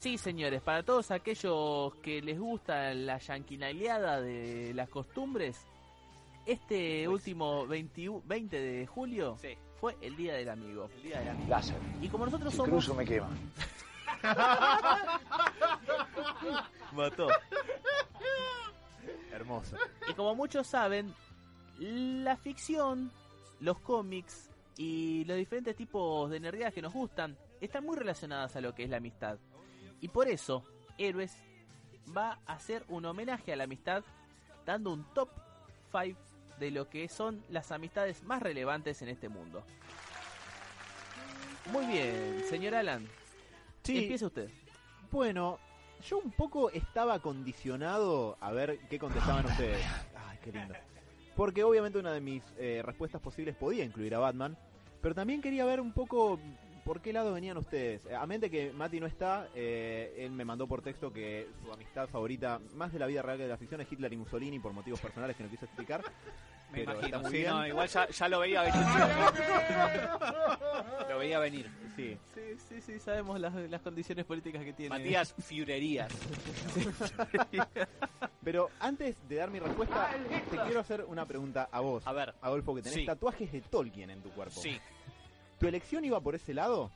Sí, señores, para todos aquellos que les gusta la yanquinaleada de las costumbres, este último 20, 20 de julio Sí. fue el Día del Amigo. El día del amigo. Láser. Y como nosotros Si somos... cruzo me quema. Mató. Hermoso. Y como muchos saben, la ficción, los cómics y los diferentes tipos de energías que nos gustan están muy relacionadas a lo que es la amistad. Y por eso, Héroes va a hacer un homenaje a la amistad dando un top 5 de lo que son las amistades más relevantes en este mundo. Muy bien, señor Alan. Sí, Empieza usted. bueno, yo un poco estaba condicionado a ver qué contestaban ustedes. Ay, qué lindo. Porque obviamente una de mis eh, respuestas posibles podía incluir a Batman, pero también quería ver un poco por qué lado venían ustedes. A mente que Mati no está, eh, él me mandó por texto que su amistad favorita, más de la vida real que de la ficción, es Hitler y Mussolini por motivos personales que no quiso explicar. Me Pero está imagino. muy Sí, bien. no, igual ya, ya lo veía venir. lo veía venir. Sí. Sí, sí, sí, sabemos las, las condiciones políticas que tiene. Matías Fiurerías. Pero antes de dar mi respuesta, te quiero hacer una pregunta a vos, A ver, Adolfo, que tenés Sí. tatuajes de Tolkien en tu cuerpo. sí. ¿Tu elección iba por ese lado?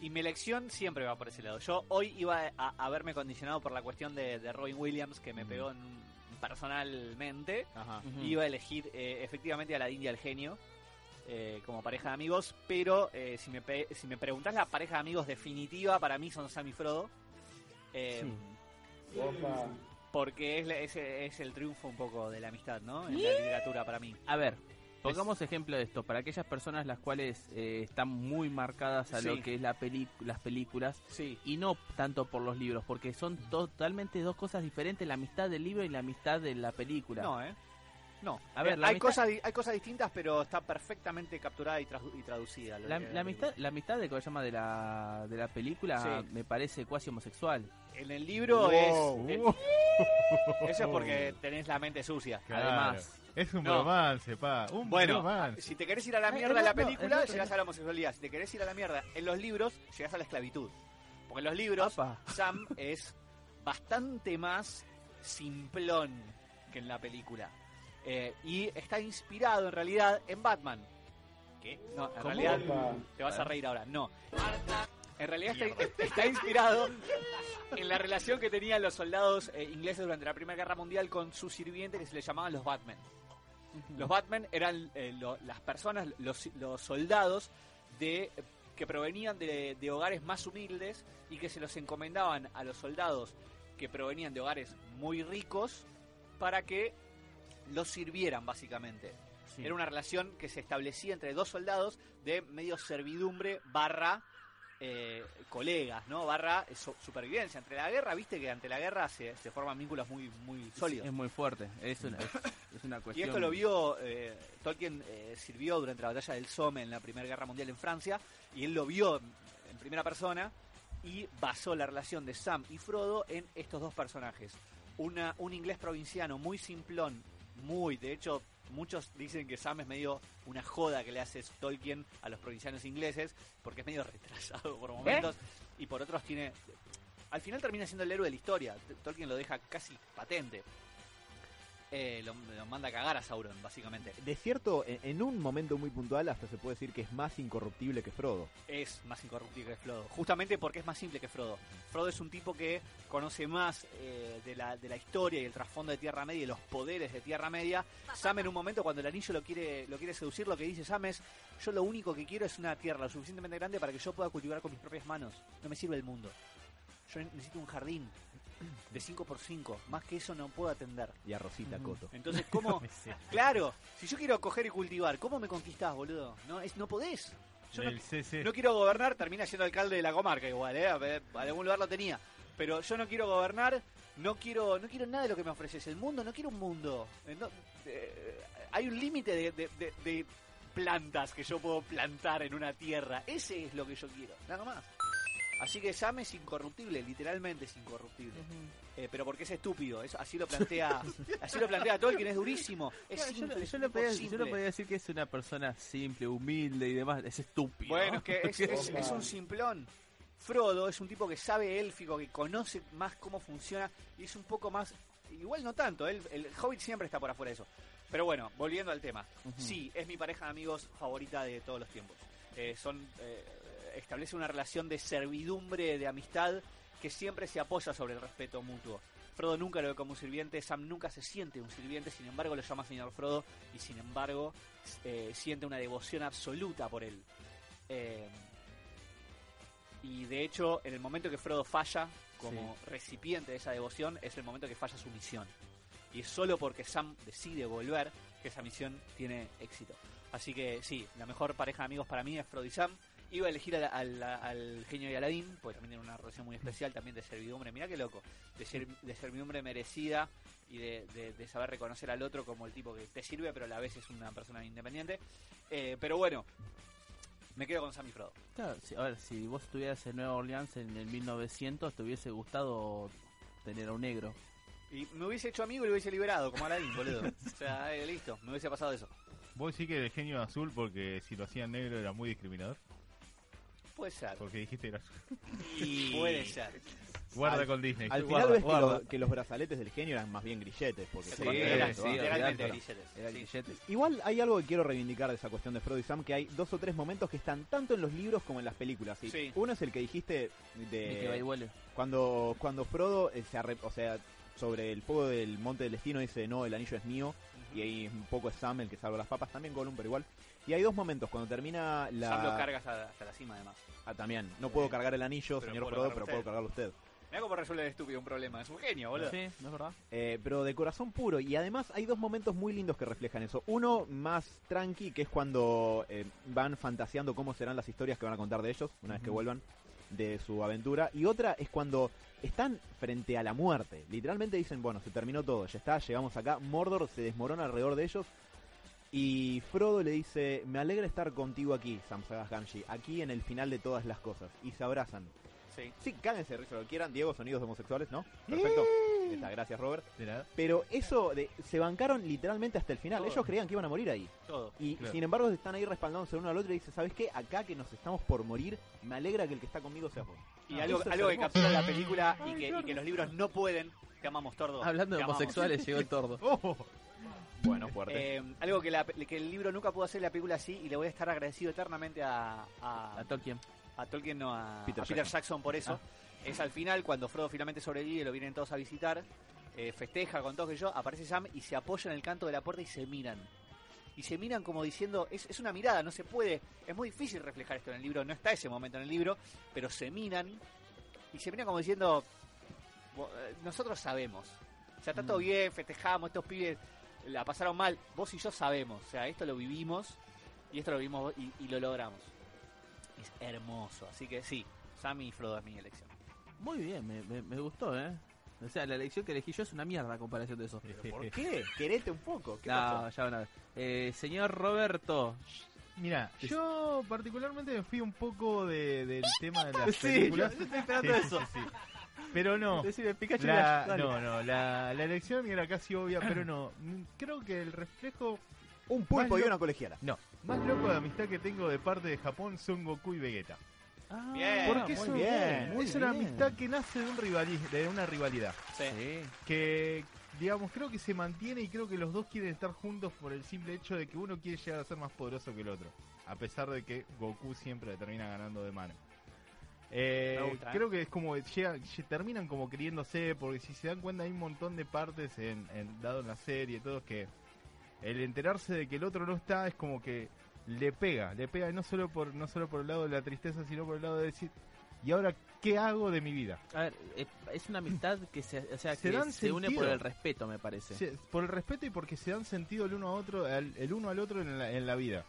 Y mi elección siempre va por ese lado. Yo hoy iba a, a haberme condicionado por la cuestión de, de Robin Williams, que me Mm. pegó en- personalmente. Ajá. Iba a elegir eh, efectivamente a la India el genio eh, como pareja de amigos, pero eh, si, me pe- si me preguntás la pareja de amigos definitiva, para mí son Sam y Frodo. Eh, Porque es, la- es, es el triunfo un poco de la amistad, ¿no? En la literatura para mí. A ver, pongamos ejemplo de esto. Para aquellas personas las cuales eh, están muy marcadas a Sí. lo que es la peli las películas Sí. y no tanto por los libros, porque son totalmente dos cosas diferentes, la amistad del libro y la amistad de la película. No, ¿eh? No. A ver, Eh, la hay, amistad- cosas, di- hay cosas distintas, pero está perfectamente capturada y, tradu- y traducida. lo La, que- la amistad, la amistad de que se llama de la, de la película Sí. me parece cuasi homosexual. En el libro Wow. es... eso es porque tenés la mente sucia. Claro. Además, Es un No. romance, pa. Un Bueno, romance. si te querés ir a la mierda en la no, película, llegás a la homosexualidad. Si te querés ir a la mierda en los libros, llegás a la esclavitud. Porque en los libros. Sam es bastante más simplón que en la película. Eh, y está inspirado en realidad en Batman. ¿Qué? No, en ¿Cómo? realidad te vas a reír ahora. No. En realidad está, está inspirado en la relación que tenían los soldados eh, ingleses durante la Primera Guerra Mundial con su sirviente que se le llamaban los Batman. Los Batman eran eh, lo- las personas, los, los soldados de que provenían de, de hogares más humildes y que se los encomendaban a los soldados que provenían de hogares muy ricos para que los sirvieran básicamente. Sí. Era una relación que se establecía entre dos soldados de medio servidumbre barra eh, colegas, ¿no? Barra eh, so- supervivencia. Entre la guerra, viste que ante la guerra se, se forman vínculos muy, muy sólidos. es muy fuerte. Es una, es, es una Y cuestión. esto lo vio, eh, Tolkien eh, sirvió durante la batalla del Somme en la Primera Guerra Mundial en Francia, y él lo vio en, en primera persona y basó la relación de Sam y Frodo en estos dos personajes. Una, un inglés provinciano muy simplón, muy, de hecho, muchos dicen que Sam es medio una joda que le hace Tolkien a los provincianos ingleses, porque es medio retrasado por momentos, y por otros tiene... Al final termina siendo el héroe de la historia, Tolkien lo deja casi patente. Eh, lo, lo manda a cagar a Sauron, básicamente. De cierto, en, en un momento muy puntual hasta se puede decir que es más incorruptible que Frodo. Es más incorruptible que Frodo. Justamente porque es más simple que Frodo. Frodo es un tipo que conoce más eh, de, la, de la historia y el trasfondo de Tierra Media y los poderes de Tierra Media. Sam en un momento cuando el anillo lo quiere, lo quiere seducir, lo que dice Sam es, yo lo único que quiero es una tierra lo suficientemente grande para que yo pueda cultivar con mis propias manos. No me sirve el mundo. Yo necesito un jardín de 5x5. Más que eso no puedo atender. Y a Rosita. Coto. Entonces, ¿cómo? Claro, si yo quiero coger y cultivar, ¿cómo me conquistás, boludo? No, es, no podés. Yo no, quiero gobernar, termina siendo alcalde de la comarca igual, ¿eh? A algún lugar lo tenía. Pero yo no quiero gobernar, no quiero no quiero nada de lo que me ofreces. El mundo, no quiero un mundo. Eh, no, eh, hay un límite de, de- de- de plantas que yo puedo plantar en una tierra. Ese es lo que yo quiero, nada más. Así que Sam es incorruptible, literalmente es incorruptible. Eh, pero porque es estúpido, eso, así lo plantea, así lo plantea Tolkien, es durísimo, es Claro, yo, simple, yo lo podía, yo lo podía decir que es una persona simple, humilde y demás. Es estúpido. Bueno, es que es, es- es un simplón. Frodo es un tipo que sabe élfico, que conoce más cómo funciona y es un poco más. Igual no tanto, el Hobbit siempre está por afuera de eso. Pero bueno, volviendo al tema. Sí, es mi pareja de amigos favorita de todos los tiempos. Eh, son eh, Establece una relación de servidumbre, de amistad, que siempre se apoya sobre el respeto mutuo. Frodo nunca lo ve como un sirviente, Sam nunca se siente un sirviente, sin embargo lo llama señor Frodo y sin embargo eh, siente una devoción absoluta por él. Eh, y de hecho, en el momento que Frodo falla como recipiente de esa devoción, es el momento que falla su misión. Y es solo porque Sam decide volver que esa misión tiene éxito. Así que sí, la mejor pareja de amigos para mí es Frodo y Sam. Iba a elegir al, al- al genio y Aladín, porque también tiene una relación muy especial, también de servidumbre. Mirá qué loco, de, ser- de servidumbre merecida y de, de- de saber reconocer al otro como el tipo que te sirve, pero a la vez es una persona independiente. Eh, pero bueno, me quedo con Sam y Frodo. Claro, si- a ver, si vos estuvieras en Nueva Orleans en el 1900, te hubiese gustado tener a un negro. Y me hubiese hecho amigo y lo hubiese liberado, como Aladín, boludo. O sea, eh, listo, me hubiese pasado eso. Vos decís que el genio azul porque si lo hacían negro era muy discriminador. Puede ser. Porque dijiste que era azul. Y... Puede ser. Guarda Al- con Disney. Al Guarda, final ves que, guarda. lo- que los brazaletes del genio eran más bien grilletes. Porque Sí, eran, grilletes. Era Sí. grilletes. Igual hay algo que quiero reivindicar de esa cuestión de Frodo y Sam, que hay dos o tres momentos que están tanto en los libros como en las películas. Sí. Uno es el que dijiste De que va y de vuelve. cuando cuando Frodo eh, se arre- o sea, sobre el fuego del Monte del Destino dice, no, el anillo es mío. Y ahí un poco es Sam el que salva las papas, también Gollum, pero igual. Y hay dos momentos, cuando termina la... Sam lo cargas hasta la cima, además. Ah, también, no puedo cargar el anillo, Pero señor Frodo, pero usted. puedo cargarlo usted. Mira cómo resuelve el estúpido un problema. Es un genio, boludo. Sí, ¿no es verdad? Eh, pero de corazón puro. Y además hay dos momentos muy lindos que reflejan eso. Uno más tranqui, que es cuando eh, van fantaseando cómo serán las historias que van a contar de ellos, una vez que vuelvan de su aventura. Y otra es cuando están frente a la muerte. Literalmente dicen, bueno, se terminó todo, ya está, llegamos acá. Mordor se desmorona alrededor de ellos. Y Frodo le dice, me alegra estar contigo aquí, Sam Sagas Gamgee, aquí en el final de todas las cosas. Y se abrazan. Sí. Sí, cáguense de risa lo que quieran. Diego, sonidos homosexuales, ¿no? Perfecto. Está, gracias, Robert. De nada. Pero eso de, se bancaron literalmente hasta el final. Todo. Ellos creían que iban a morir ahí. Todo. Y Claro. sin embargo están ahí respaldándose el uno al otro y dicen, ¿sabes qué? Acá que nos estamos por morir, me alegra que el que está conmigo sea vos. Y Ah, algo, que captura la película y que, y que los libros no pueden. Te amamos, Tordo. Hablando de homosexuales, llegó el tordo. ¡Oh! Bueno, fuerte. Eh, algo que, la- que el libro nunca pudo hacer la película así y le voy a estar agradecido eternamente a, a, A Tolkien. a Tolkien, no a Peter a Peter, Jackson. Jackson. por eso. Es al final, cuando Frodo finalmente sobrevive, lo vienen todos a visitar, eh, festeja con todos que yo, aparece Sam y se apoya en el canto de la puerta y se miran. Y se miran como diciendo, es, es una mirada, no se puede, es muy difícil reflejar esto en el libro, no está ese momento en el libro, pero se miran y se miran como diciendo, "Bo- eh, nosotros sabemos, o sea, está todo Mm. bien, festejamos, estos pibes la pasaron mal, vos y yo sabemos, o sea, esto lo vivimos y esto lo vimos y, y lo logramos. Es hermoso, así que sí, Sam y Frodo es mi elección. Muy bien, me, me, me gustó, ¿eh? O sea, la elección que elegí yo es una mierda a comparación de eso. ¿Por qué? Querete un poco. ¿Qué No, pasó? ya van a ver. Eh, señor Roberto. Mira, yo particularmente me fui un poco de- del tema de las Sí, películas. yo estoy esperando Sí, eso. sí, sí. Pero no. Decime, Pikachu, La, no, no, la, la elección era casi obvia, pero no. Mm, Creo que el reflejo, Un pulpo y una colegiala. no, más loco de amistad que tengo de parte de Japón son Goku y Vegeta. Ah, Bien. Porque muy eso bien, muy es una amistad que nace de, un rivali- de una rivalidad. Sí. Sí. Que, digamos, creo que se mantiene y creo que los dos quieren estar juntos por el simple hecho de que uno quiere llegar a ser más poderoso que el otro. A pesar de que Goku siempre le termina ganando de mano. Eh, ¿eh? creo que es como llega, lle- terminan como queriéndose porque si se dan cuenta hay un montón de partes en, en- dado en la serie todo que el enterarse de que el otro no está es como que le pega, le pega no solo por no solo por el lado de la tristeza sino por el lado de decir ¿Y ahora qué hago de mi vida? A ver, eh, es una amistad que se, o sea, Se que dan se une por el respeto, me parece. Se- por el respeto y porque se dan sentido el uno a otro, al- el uno al otro en la, en la vida.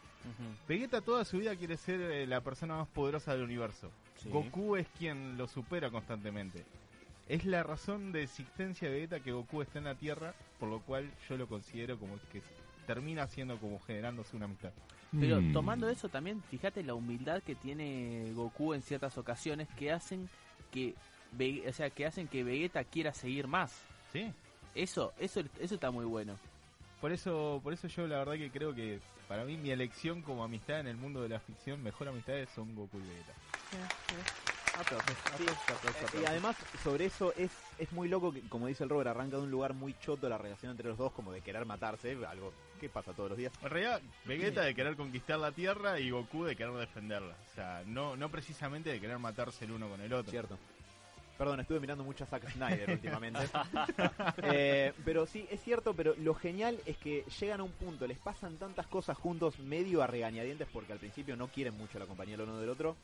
Vegeta toda su vida quiere ser eh, la persona más poderosa del universo. Sí. Goku es quien lo supera constantemente. Es la razón de existencia de Vegeta que Goku está en la Tierra, por lo cual yo lo considero como que termina siendo como generándose una amistad. Pero Mm. tomando eso también, fíjate la humildad que tiene Goku en ciertas ocasiones que hacen que, o sea, que hacen que Vegeta quiera seguir más. ¿Sí? Eso, eso, eso está muy bueno. Por eso, por eso yo la verdad que creo que para mí mi elección como amistad en el mundo de la ficción, mejor amistades son Goku y Vegeta. Sí, eh, y además, sobre eso es, es muy loco que, como dice el Robert, arranca de un lugar muy choto la relación entre los dos, como de querer matarse, algo que pasa todos los días. En realidad, Vegeta de querer conquistar la Tierra y Goku de querer defenderla. O sea, no, no precisamente de querer matarse el uno con el otro. Cierto. Perdón, estuve mirando mucho a Zack Snyder últimamente. Eh, pero sí, es cierto, pero lo genial es que llegan a un punto, les pasan tantas cosas juntos, medio a regañadientes, porque al principio no quieren mucho la compañía del uno del otro,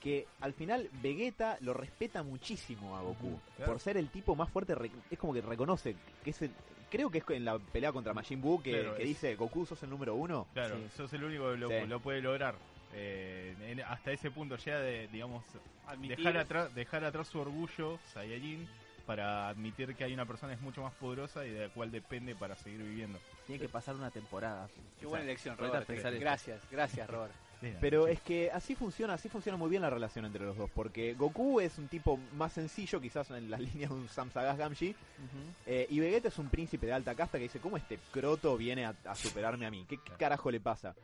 que al final Vegeta lo respeta muchísimo a Goku. Claro. Por ser el tipo más fuerte, es como que reconoce que es el... Creo que es en la pelea contra Majin Buu que, Claro, que es- dice, Goku sos el número uno. Claro, Sí. sos el único que lo, Sí. lo puede lograr. Eh, en- hasta ese punto ya de, digamos, Admitir- dejar atrás, dejar atrás su orgullo, Saiyajin, para admitir que hay una persona que es mucho más poderosa y de la cual depende para seguir viviendo. Tiene que pasar una temporada. Qué buena elección, Robert. Gracias, gracias, Robert. Pero es que así funciona, así funciona muy bien la relación entre los dos, porque Goku es un tipo más sencillo, quizás en la línea de un Samsagas Gamgee, Ujú. eh, y Vegeta es un príncipe de alta casta que dice, ¿cómo este croto viene a, a superarme a mí? ¿Qué, qué carajo le pasa?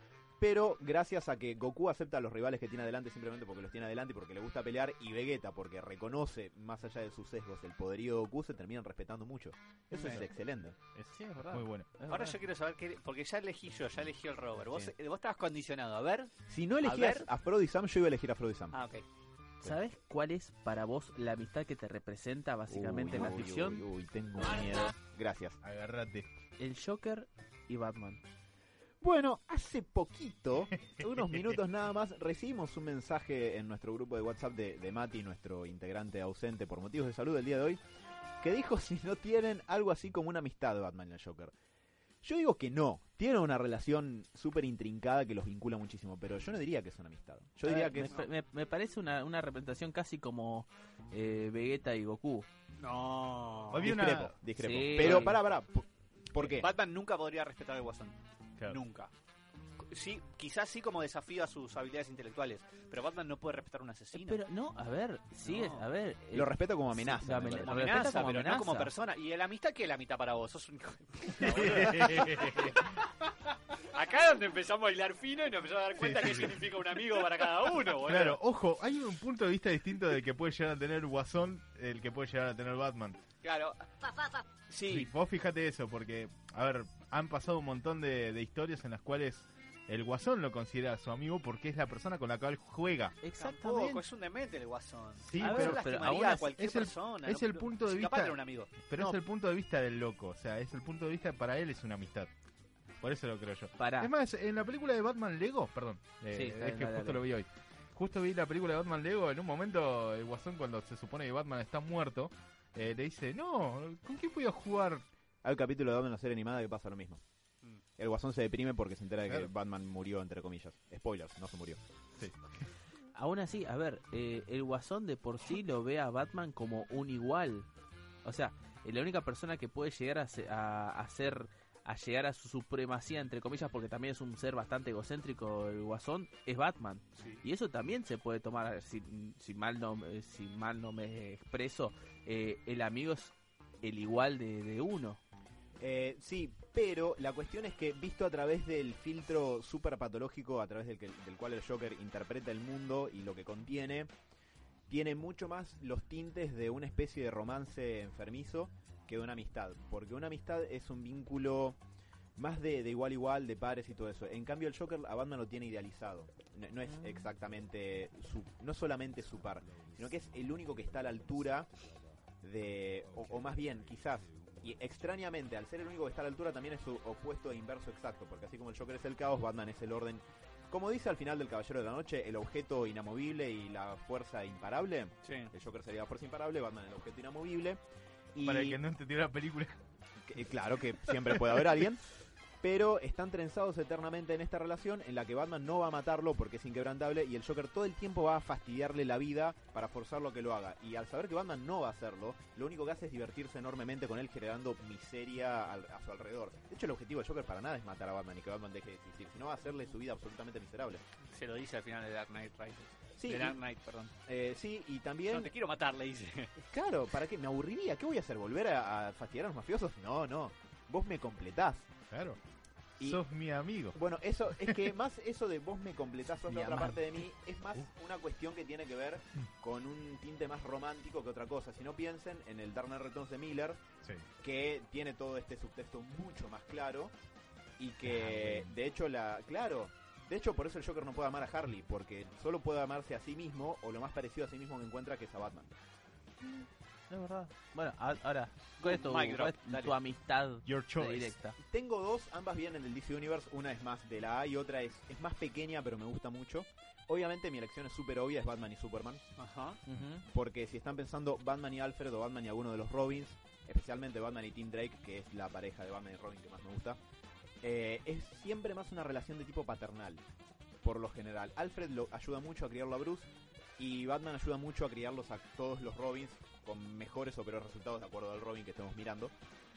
Pero gracias a que Goku acepta a los rivales que tiene adelante simplemente porque los tiene adelante y porque le gusta pelear, y Vegeta porque reconoce, más allá de sus sesgos, el poderío de Goku, se terminan respetando mucho. Eso es excelente. Es Sí, es verdad. muy bueno. Es Ahora verdad. yo quiero saber qué, porque ya elegí yo, ya elegí el Robert. Vos, Sí. vos estabas condicionado. A ver. Si no elegías a Frodo y Sam, yo iba a elegir a Frodo y Sam. Ah, ok. ¿Sabes cuál es para vos la amistad que te representa básicamente en la Uy, ficción? Uy, uy, tengo miedo. Gracias. Agárrate. El Joker y Batman. Bueno, hace poquito, unos minutos nada más, recibimos un mensaje en nuestro grupo de WhatsApp de, de Mati, nuestro integrante ausente por motivos de salud el día de hoy, que dijo si no tienen algo así como una amistad de Batman y el Joker. Yo digo que no, tienen una relación súper intrincada que los vincula muchísimo, pero yo no diría que es una amistad. Yo diría ver, que me, es... pa- me- me parece una, una representación casi como eh, Vegeta y Goku. No. Discrepo, discrepo. Sí. Pero pará, pará, ¿por, por qué? Batman nunca podría respetar al Guasón. Claro. Nunca. Sí, quizás sí como desafío a sus habilidades intelectuales, pero Batman no puede respetar a un asesino. Pero no, a ver, sí, No. es, a ver. eh, Lo respeto como amenaza. Sí, amenaza. como pero no como persona. ¿Y la amistad qué es la mitad para vos? Sos un hijo de Acá es donde empezamos a hilar fino y nos empezamos a dar cuenta Sí, qué sí. significa un amigo para cada uno, boludo. Claro, ojo, hay un punto de vista distinto del que puede llegar a tener Guasón, el que puede llegar a tener Batman. Claro. Sí, Sí, vos fíjate eso, porque, a ver, han pasado un montón de, de historias en las cuales el Guasón lo considera su amigo porque es la persona con la cual juega. Exactamente. tampoco, es un demente el Guasón. Sí, a pero- pero a cualquier es el- persona. es el punto de si capaz vista- era un amigo. Pero No, es el punto de vista del loco, o sea, es el punto de vista, para él es una amistad. Por eso lo creo yo. Pará. Es más, en la película de Batman Lego, perdón, eh, Sí, es que dale, justo dale. lo vi hoy. Justo vi la película de Batman Lego, en un momento el Guasón cuando se supone que Batman está muerto, eh, le dice, no, ¿con quién voy a jugar? Hay un capítulo de Batman en la serie animada que pasa lo mismo. Mm. El guasón se deprime porque se entera de que. Batman murió, entre comillas. Spoilers, no se murió. Aún así, a ver, eh, el Guasón de por sí lo ve a Batman como un igual. O sea, eh, la única persona que puede llegar a, se- a, a ser a llegar a su supremacía entre comillas porque también es un ser bastante egocéntrico el Guasón es Batman y eso también se puede tomar a ver, si, si mal no eh, si mal no me expreso eh, el amigo es el igual de, de uno Eh, sí, pero la cuestión es que visto a través del filtro super patológico a través del, que- del cual el Joker interpreta el mundo y lo que contiene, tiene mucho más los tintes de una especie de romance enfermizo que de una amistad. Porque una amistad es un vínculo más de, de igual a igual, de pares y todo eso. En cambio el Joker a Batman lo tiene idealizado. No, no es exactamente su, no solamente su par, sino que es el único que está a la altura de, o, o más bien, quizás, y extrañamente, al ser el único que está a la altura, también es su opuesto e inverso exacto, porque así como el Joker es el caos, Batman es el orden Como dice al final del Caballero de la Noche, el objeto inamovible y la fuerza imparable. Sí. El Joker sería la fuerza imparable, Batman el objeto inamovible. Y Para el que no entendió la película. que- claro que siempre puede haber alguien. Pero están trenzados eternamente en esta relación en la que Batman no va a matarlo porque es inquebrantable y el Joker todo el tiempo va a fastidiarle la vida para forzarlo a que lo haga. Y al saber que Batman no va a hacerlo, lo único que hace es divertirse enormemente con él generando miseria al- a su alrededor. De hecho, el objetivo del Joker para nada es matar a Batman y que Batman deje de existir, sino va a hacerle su vida absolutamente miserable. Se lo dice al final de Dark Knight Rises. Sí, de y- Dark Knight, perdón. Eh, sí, y también... No te quiero matar, le dice. Claro, ¿para qué? ¿Me aburriría? ¿Qué voy a hacer? ¿Volver a, a fastidiar a los mafiosos? No, no. Vos me completás. Claro. Y- Sos mi amigo. Bueno, eso es que más eso de vos me completás sos Mi la otra parte de mí es más una cuestión que tiene que ver con un tinte más romántico que otra cosa. Si no piensen en el Dark Knight Returns de Miller, Sí. que tiene todo este subtexto mucho más claro y que de hecho la claro de hecho por eso el Joker no puede amar a Harley porque solo puede amarse a sí mismo o lo más parecido a sí mismo que encuentra que es a Batman Es verdad. Bueno, a- ahora, ¿cuál es tu, Mic drop, cuál es dale. tu amistad Your choice. directa? tengo dos ambas vienen del DC Universe una es más de la A y otra es, es más pequeña pero me gusta mucho obviamente mi elección es súper obvia es Batman y Superman Ajá. Ujú. porque si están pensando Batman y Alfred o Batman y alguno de los Robins, especialmente Batman y Tim Drake, que es la pareja de Batman y Robin que más me gusta, eh, es siempre más una relación de tipo paternal, por lo general. Alfred lo ayuda mucho a criarlo a Bruce y Batman ayuda mucho a criarlos a todos los Robins con mejores o peores resultados de acuerdo al Robin que estemos mirando.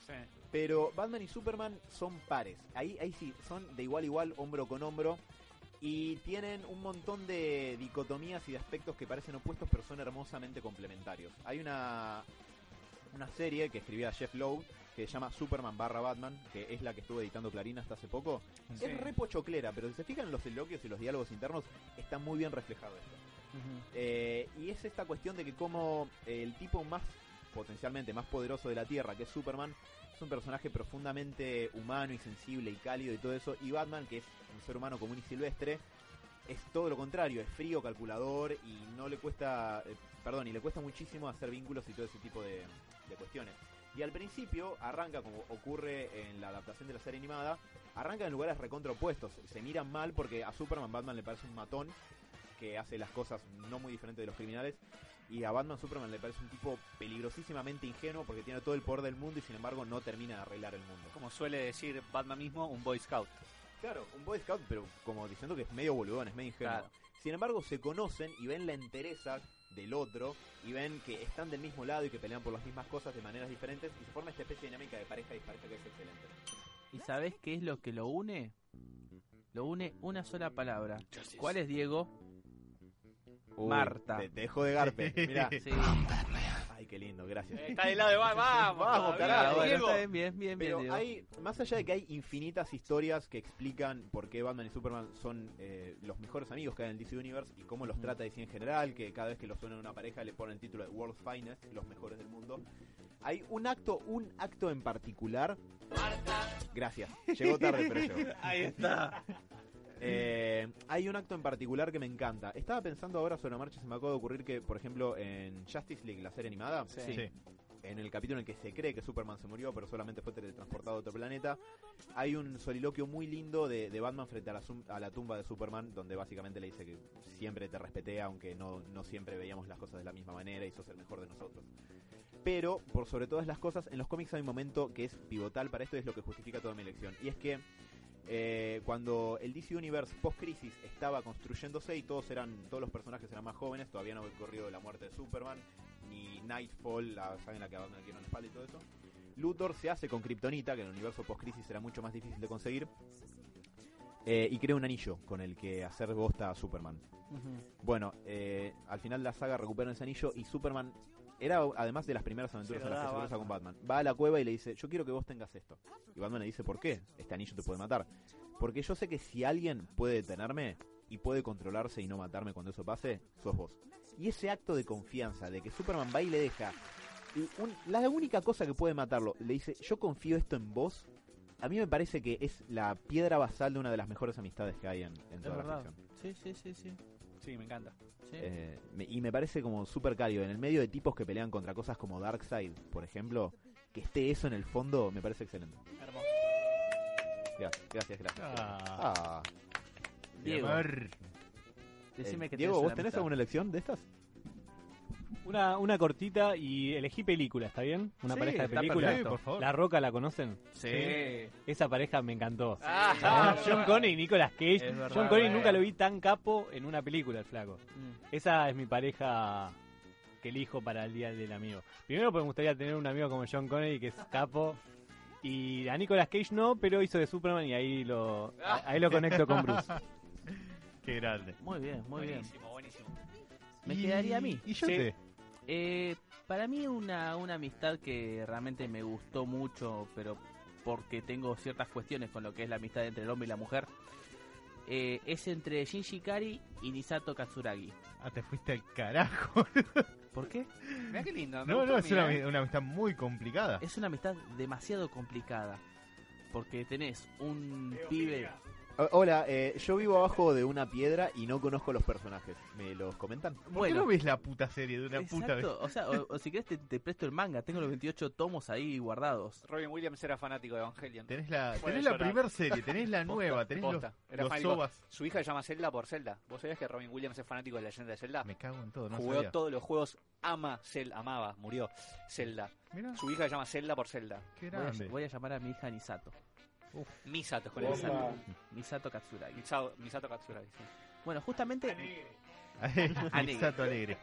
Sí. Pero Batman y Superman son pares. Ahí, ahí sí, son de igual a igual, hombro con hombro. Y tienen un montón de dicotomías y de aspectos que parecen opuestos, pero son hermosamente complementarios. Hay una, una serie que escribía Jeff Lowe que se llama Superman barra Batman, que es la que estuve editando Clarín hasta hace poco. Sí. Es re pochoclera, pero si se fijan en los elogios y los diálogos internos, está muy bien reflejado esto. Eh, y es esta cuestión de que como el tipo más potencialmente más poderoso de la Tierra, que es Superman, es un personaje profundamente humano y sensible y cálido y todo eso, y Batman, que es un ser humano común y silvestre, es todo lo contrario, es frío, calculador y no le cuesta, eh, perdón, y le cuesta muchísimo hacer vínculos y todo ese tipo de, de cuestiones. Y al principio arranca, como ocurre en la adaptación de la serie animada, arranca en lugares recontra opuestos. Se miran mal porque a Superman Batman le parece un matón que hace las cosas no muy diferentes de los criminales. Y a Batman Superman le parece un tipo peligrosísimamente ingenuo porque tiene todo el poder del mundo y sin embargo no termina de arreglar el mundo. Como suele decir Batman mismo, un Boy Scout. Claro, un Boy Scout, pero como diciendo que es medio boludón, es medio ingenuo. Claro. Sin embargo, se conocen y ven la entereza del otro y ven que están del mismo lado y que pelean por las mismas cosas de maneras diferentes y se forma esta especie de dinámica de pareja y pareja que es excelente. ¿Y sabes qué es lo que lo une? Lo une una sola palabra. ¿Cuál es, Diego? Uy, Marta. Te, te dejo de garpe, mirá. Sí. Ay, qué lindo, gracias. Está del lado de Batman. Vamos, Vamos, carajo, bueno, Diego. está bien, bien, bien, bien, Pero Diego. hay, más allá de que hay infinitas historias que explican por qué Batman y Superman son eh, los mejores amigos que hay en el DC Universe y cómo los trata DC en general, que cada vez que los suena una pareja le ponen el título de World's Finest, los mejores del mundo. Hay un acto, un acto en particular. Gracias, llegó tarde, pero llegó. Ahí está. Eh, hay un acto en particular que me encanta. Estaba pensando ahora sobre la marcha, se me acaba de ocurrir que, por ejemplo, en Justice League, la serie animada, Sí. Sí. en el capítulo en el que se cree que Superman se murió, pero solamente fue teletransportado a otro planeta, hay un soliloquio muy lindo de, de Batman frente a la, sum- a la tumba de Superman, donde básicamente le dice que siempre te respeté, aunque no, no siempre veíamos las cosas de la misma manera y sos el mejor de nosotros. Pero, por sobre todas las cosas, en los cómics hay un momento que es pivotal para esto y es lo que justifica toda mi elección. Y es que eh, cuando el DC Universe post-crisis estaba construyéndose y todos eran todos los personajes eran más jóvenes, todavía no había ocurrido la muerte de Superman, ni Nightfall, la saga en la que quieren la espalda y todo eso. Luthor se hace con Kryptonita, que en el universo post-crisis era mucho más difícil de conseguir, eh, y crea un anillo con el que hacer bosta a Superman. Bueno, eh, al final la saga recupera ese anillo y Superman era además de las primeras aventuras en las que se cruza con Batman. Va a la cueva y le dice, yo quiero que vos tengas esto. Y Batman le dice, ¿por qué? Este anillo te puede matar. Porque yo sé que si alguien puede detenerme y puede controlarse y no matarme cuando eso pase, sos vos. Y ese acto de confianza, de que Superman va y le deja y un- la única cosa que puede matarlo, le dice, yo confío esto en vos. A mí me parece que es la piedra basal de una de las mejores amistades que hay en, en toda la ficción. Sí, sí, sí, sí. Sí, me encanta. sí. Eh, me- y me parece como súper cálido. En el medio de tipos que pelean contra cosas como Darkseid, por ejemplo, que esté eso en el fondo me parece excelente. Hermoso. Gracias, gracias, gracias. Ah. Ah. Diego, decime Eh, que Diego, tenés ¿vos una tenés amistad. alguna elección de estas? Una, una cortita y elegí película, ¿está bien? Una Sí, pareja de está película. perfecto. por favor. La Roca la conocen. Sí. Esa pareja me encantó. Ah, Ah, John Connery y Nicolas Cage. Es verdad, John bueno. nunca lo vi tan capo en una película, el flaco. Mm. Esa es mi pareja que elijo para el Día del Amigo. Primero porque me gustaría tener un amigo como John Connery, que es capo. Y a Nicolas Cage no, pero hizo de Superman y ahí lo, a- ahí lo conecto con Bruce. Qué grande. Muy bien, muy bien. buenísimo, buenísimo. Me Y- quedaría a mí. Y yo Sí. te. Eh, para mí una, una amistad que realmente me gustó mucho, pero porque tengo ciertas cuestiones con lo que es la amistad entre el hombre y la mujer, eh, es entre Shinji Kari y Nisato Katsuragi. Ah, te fuiste al carajo. ¿Por qué? Mira qué lindo. me No, gustó no, a es una, ¿eh? una amistad muy complicada. Es una amistad demasiado complicada. Porque tenés un pibe... Hola, eh, yo vivo abajo de una piedra y no conozco los personajes. ¿Me los comentan? ¿Por qué no ves la puta serie de una puta vez? O sea, o, o si querés te, te presto el manga. Tengo los 28 tomos ahí guardados. Robin Williams era fanático de Evangelion. Tenés la, tenés primera serie, tenés la nueva, tenés los, Posta, los fanático. sobas. Su hija se llama Zelda por Zelda. ¿Vos sabías que Robin Williams es fanático de la leyenda de Zelda? Me cago en todo, no Jugó sabía. todos los juegos, ama Zelda, amaba, murió Zelda. Mirá, Su hija se llama Zelda por Zelda. qué Voy a, voy a llamar a mi hija Nisato. Misato con el Misato, Misato Katsuragi. Misato, Misato Katsuragi. sí. Bueno, justamente... Misato alegre.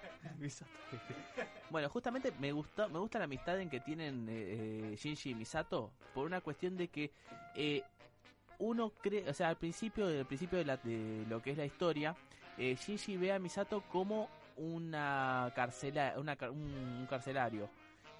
Bueno, justamente me gustó, me gusta la amistad en que tienen eh, eh, Shinji y Misato por una cuestión de que eh, uno cree, o sea, al principio, al principio de, la- de lo que es la historia, eh, Shinji ve a Misato como una carcela, una, un carcelario.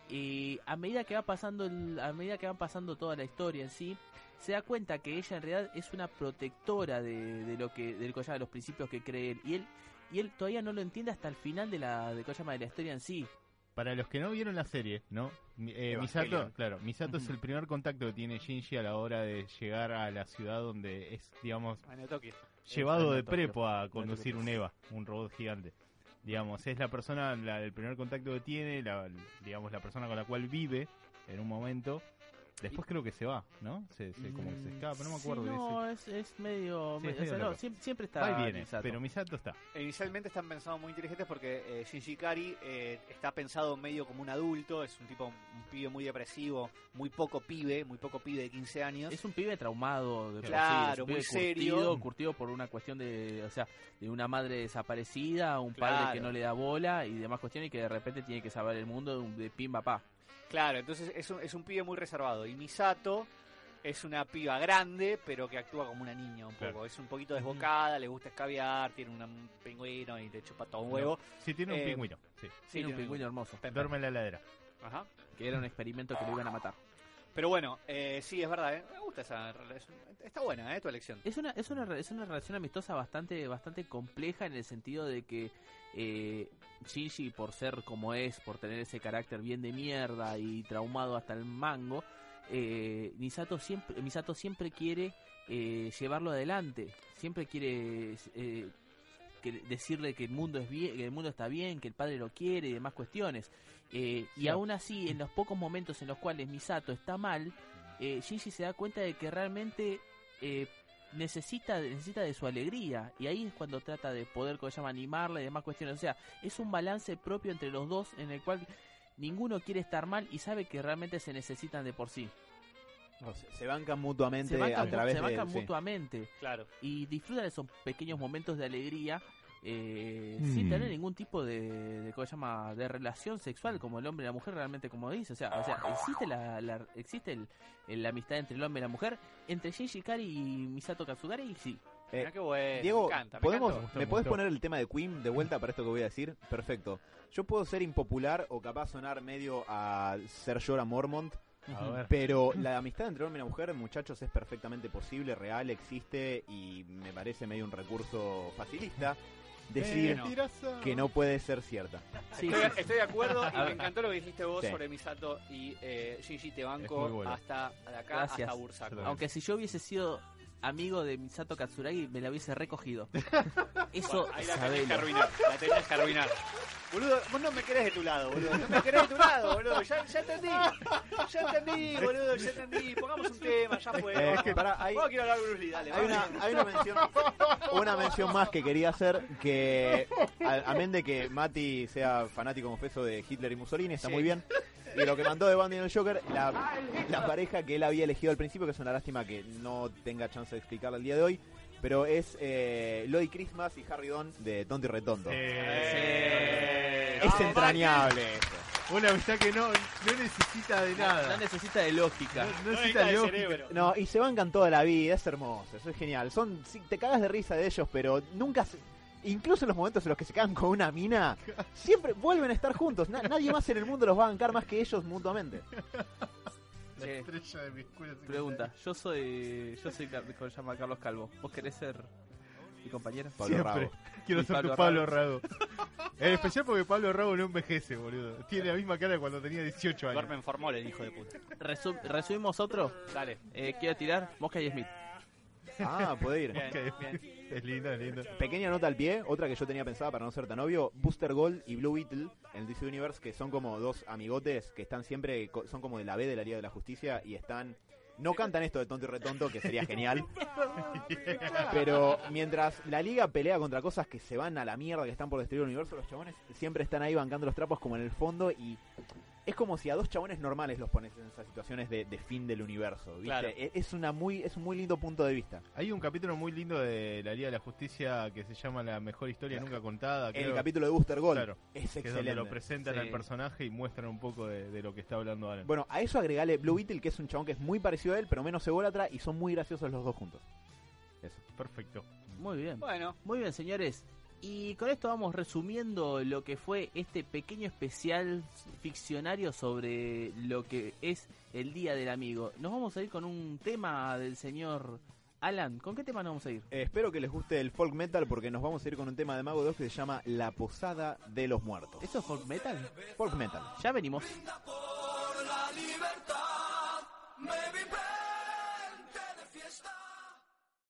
Y a medida que va pasando, el- a medida que van pasando toda la historia en sí, se da cuenta que ella en realidad es una protectora de, de lo que, del de los principios que cree él. Y él y él todavía no lo entiende hasta el final de la de, ¿cómo se llama? de la historia en sí. Para los que no vieron la serie, ¿no? Mi- eh, Misato, claro, Misato es el primer contacto que tiene Shinji a la hora de llegar a la ciudad donde es, digamos, Ah, llevado en de prepo a conducir un EVA, un robot gigante. Digamos, es la persona, la- el primer contacto que tiene, la, digamos, la persona con la cual vive en un momento. Después creo que se va, ¿no? Se, se- como que se escapa, no me acuerdo Sí, de no, es, es medio... Sí, me- es o medio sea, no, loco. siempre, está y viene, Misato. pero Misato está. Inicialmente están pensados muy inteligentes porque eh, Shinji Kari eh, está pensado medio como un adulto, es un tipo, un pibe muy depresivo, muy poco pibe, muy poco pibe de 15 años. Es un pibe traumado. De por sí, Claro, es un pibe muy serio. Curtido, curtido por una cuestión de, o sea, de una madre desaparecida, un padre que no le da bola y demás cuestiones y que de repente tiene que salvar el mundo de, un- de pim papá. Claro, entonces es un, es un pibe muy reservado. Y Misato es una piba grande, pero que actúa como una niña un poco. Claro. Es un poquito desbocada, le gusta escabiar, tiene un pingüino y le chupa todo un huevo. Sí, tiene un Eh, pingüino. Sí. Sí, Tiene un pingüino hermoso. Duerme en la ladera. Ajá. Que era un experimento que lo iban a matar. Pero bueno, eh, sí, es verdad, ¿eh? me gusta esa relación. Está buena, ¿eh? Tu elección. Es una, es una, es una relación amistosa bastante, bastante compleja en el sentido de que eh, Shinji, por ser como es, por tener ese carácter bien de mierda y traumado hasta el mango, eh, Misato siempre, Misato siempre quiere eh, llevarlo adelante, siempre quiere eh, que decirle que el mundo es bien, que el mundo está bien, que el padre lo quiere y demás cuestiones. Eh, y Sí. aún así, en los pocos momentos en los cuales Misato está mal, eh, Shinji se da cuenta de que realmente eh, necesita, necesita de su alegría. Y ahí es cuando trata de poder, como se llama, animarla y demás cuestiones. O sea, es un balance propio entre los dos en el cual ninguno quiere estar mal y sabe que realmente se necesitan de por sí. No, se, se bancan mutuamente Se bancan, a través se bancan de... sí. mutuamente Claro. y disfrutan de esos pequeños momentos de alegría eh, Mm. sin tener ningún tipo de, de ¿cómo se llama de relación sexual como el hombre y la mujer realmente como dice o sea o sea existe la, la- existe el, el- la amistad entre el hombre y la mujer entre Shinji Kari y Misato Katsugari sí Eh, Mirá qué bueno. Diego, me encanta, me ¿podemos. ¿me Me puedes poner el tema de Queen de vuelta para esto que voy a decir? Perfecto. Yo puedo ser impopular o capaz sonar medio a ser Jorah Mormont, A pero la amistad entre hombre y mujer, muchachos, es perfectamente posible, real, existe y me parece medio un recurso facilista decir que no puede ser cierta. Sí, Estoy, estoy de acuerdo y me encantó lo que dijiste vos Sí. sobre Misato y eh, Shinji te banco bueno. hasta de acá Gracias. hasta Bursaco. Aunque si yo hubiese sido amigo de Misato Katsuragi, me la hubiese recogido. Eso, Ahí la tenés sabelo. que arruinar, la tenés que arruinar. Boludo, vos no me querés de tu lado, boludo. No me querés de tu lado, boludo. Ya, ya entendí. Ya entendí, boludo. Ya entendí. Pongamos un tema, ya fue. Eh, es que pará, hay- quiero hablar Bruce Lee, dale. Hay una, hay una mención una mención más que quería hacer que a- amén de que Mati sea fanático confeso de Hitler y Mussolini está Sí. muy bien y lo que mandó de Bandy en el Joker la, la pareja que él había elegido al principio que es una lástima que no tenga chance de explicarla el día de hoy pero es eh, Lloyd Christmas y Harry Don de Tonto y Retonto Eh, es Vamos, entrañable Una amistad que no, no necesita de No nada. necesita de lógica. No, no No necesita necesita de lógica. cerebro. No, y se bancan toda la vida, es hermoso, eso es genial. Son, sí, te cagas de risa de ellos, pero nunca se- incluso en los momentos en los que se cagan con una mina, siempre vuelven a estar juntos. Na- nadie más en el mundo los va a bancar más que ellos mutuamente. La estrella de mi escuela secundaria. pregunta, yo soy yo soy se llama Carlos Calvo. ¿Vos querés ser mi compañero? Pablo Siempre. Rago. Quiero Y ser Pablo tu Pablo Rago. En especial porque Pablo Rago no envejece, boludo. Tiene la misma cara de cuando tenía 18 años. Duerme en formol el hijo de puta. Resum- resumimos otro. Dale. Eh, quiero tirar Mosca y Smith. Ah, puede ir. Bien, Ok. bien. Es lindo, es lindo. Pequeña nota al pie, otra que yo tenía pensada para no ser tan obvio, Booster Gold y Blue Beetle en el DC Universe, que son como dos amigotes que están siempre, son como de la B de la Liga de la Justicia y están... No cantan esto de tonto y retonto, que sería genial. Pero mientras la liga pelea contra cosas que se van a la mierda, que están por destruir el universo, los chabones siempre están ahí bancando los trapos como en el fondo y es como si a dos chabones normales los pones en esas situaciones de, de fin del universo. ¿viste? Claro. E- Es, una muy, es un muy lindo punto de vista. Hay un capítulo muy lindo de la Liga de la Justicia que se llama La mejor historia nunca contada. En creo, el capítulo de Booster Gold Claro, es que es donde excelente. lo presentan Sí. al personaje y muestran un poco de, de lo que está hablando Alan. Bueno, a eso agregale Blue Beetle, que es un chabón que es muy parecido a él, pero menos ególatra, y son muy graciosos los dos juntos. Eso. Perfecto. Muy bien. Bueno, Muy bien, señores. Y con esto vamos resumiendo lo que fue este pequeño especial ficcionario sobre lo que es el Día del Amigo. Nos vamos a ir con un tema del señor Alan. ¿Con qué tema nos vamos a ir? Eh, espero que les guste el folk metal, porque nos vamos a ir con un tema de Mago 2 que se llama La Posada de los Muertos. ¿Esto es folk metal? Folk metal. Ya venimos. por la libertad. Maybe